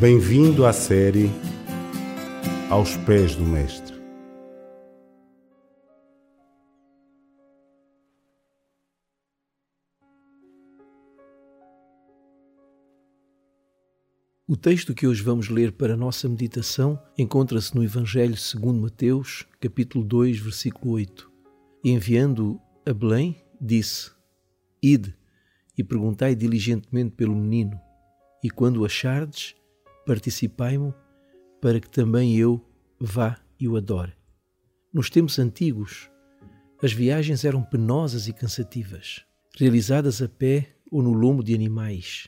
Bem-vindo à série Aos Pés do Mestre. O texto que hoje vamos ler para a nossa meditação encontra-se no Evangelho segundo Mateus, capítulo 2, versículo 8. enviando a Belém, disse: Ide e perguntai diligentemente pelo menino, e quando o achardes, participai-mo, para que também eu vá e o adore. Nos tempos antigos, as viagens eram penosas e cansativas, realizadas a pé ou no lombo de animais.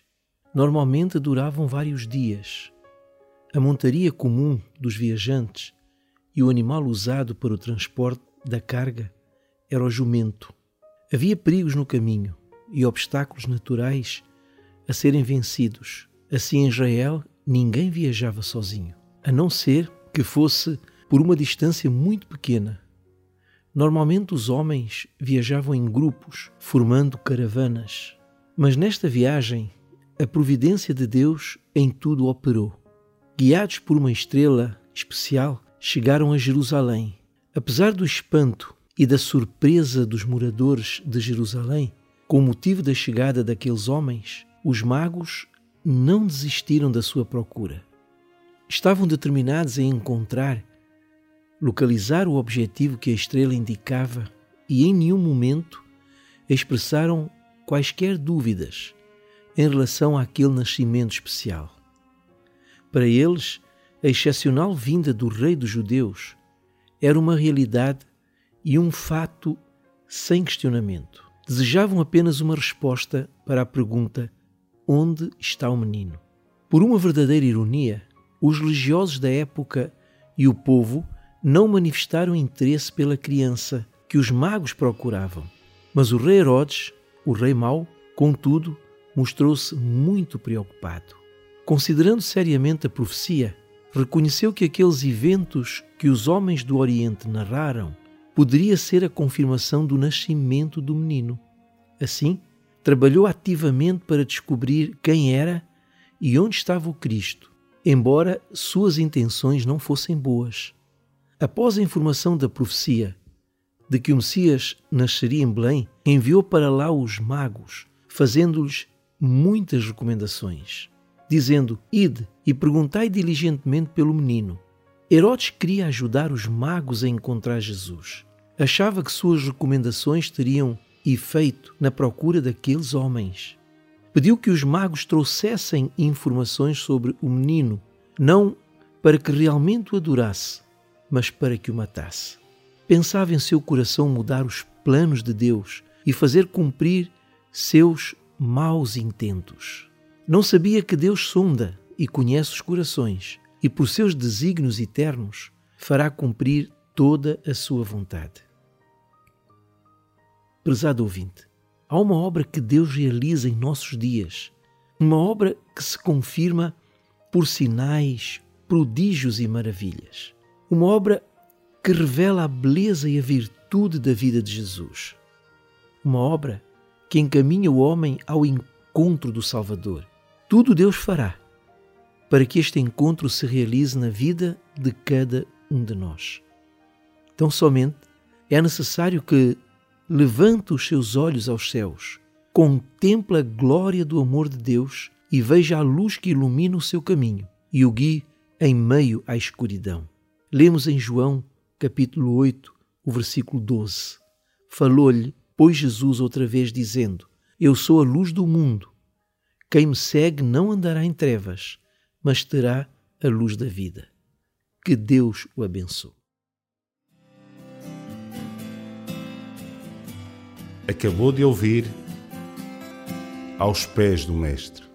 Normalmente duravam vários dias. A montaria comum dos viajantes e o animal usado para o transporte da carga era o jumento. Havia perigos no caminho e obstáculos naturais a serem vencidos. Assim, em Israel, ninguém viajava sozinho, a não ser que fosse por uma distância muito pequena. Normalmente os homens viajavam em grupos, formando caravanas. Mas nesta viagem, a providência de Deus em tudo operou. Guiados por uma estrela especial, chegaram a Jerusalém. Apesar do espanto e da surpresa dos moradores de Jerusalém, com o motivo da chegada daqueles homens, os magos não desistiram da sua procura. Estavam determinados a encontrar, localizar o objetivo que a estrela indicava e em nenhum momento expressaram quaisquer dúvidas em relação àquele nascimento especial. Para eles, a excepcional vinda do Rei dos Judeus era uma realidade e um fato sem questionamento. Desejavam apenas uma resposta para a pergunta: onde está o menino? Por uma verdadeira ironia, os religiosos da época e o povo não manifestaram interesse pela criança que os magos procuravam. Mas o rei Herodes, o rei mau, contudo, mostrou-se muito preocupado. Considerando seriamente a profecia, reconheceu que aqueles eventos que os homens do Oriente narraram poderia ser a confirmação do nascimento do menino. Assim, trabalhou ativamente para descobrir quem era e onde estava o Cristo, embora suas intenções não fossem boas. Após a informação da profecia de que o Messias nasceria em Belém, enviou para lá os magos, fazendo-lhes muitas recomendações, dizendo: Ide e perguntai diligentemente pelo menino. Herodes queria ajudar os magos a encontrar Jesus. Achava que suas recomendações teriam efeito na procura daqueles homens. Pediu que os magos trouxessem informações sobre o menino, não para que realmente o adorasse, mas para que o matasse. Pensava em seu coração mudar os planos de Deus e fazer cumprir seus maus intentos. Não sabia que Deus sonda e conhece os corações e, por seus desígnios eternos, fará cumprir toda a sua vontade. Prezado ouvinte, há uma obra que Deus realiza em nossos dias, uma obra que se confirma por sinais, prodígios e maravilhas. Uma obra que revela a beleza e a virtude da vida de Jesus. Uma obra que encaminha o homem ao encontro do Salvador. Tudo Deus fará para que este encontro se realize na vida de cada um de nós. Tão somente é necessário que levante os seus olhos aos céus, contempla a glória do amor de Deus e veja a luz que ilumina o seu caminho e o guie em meio à escuridão. Lemos em João, capítulo 8, o versículo 12. Falou-lhe, pois Jesus outra vez dizendo: Eu sou a luz do mundo. Quem me segue não andará em trevas, mas terá a luz da vida. Que Deus o abençoe. Acabou de ouvir Aos Pés do Mestre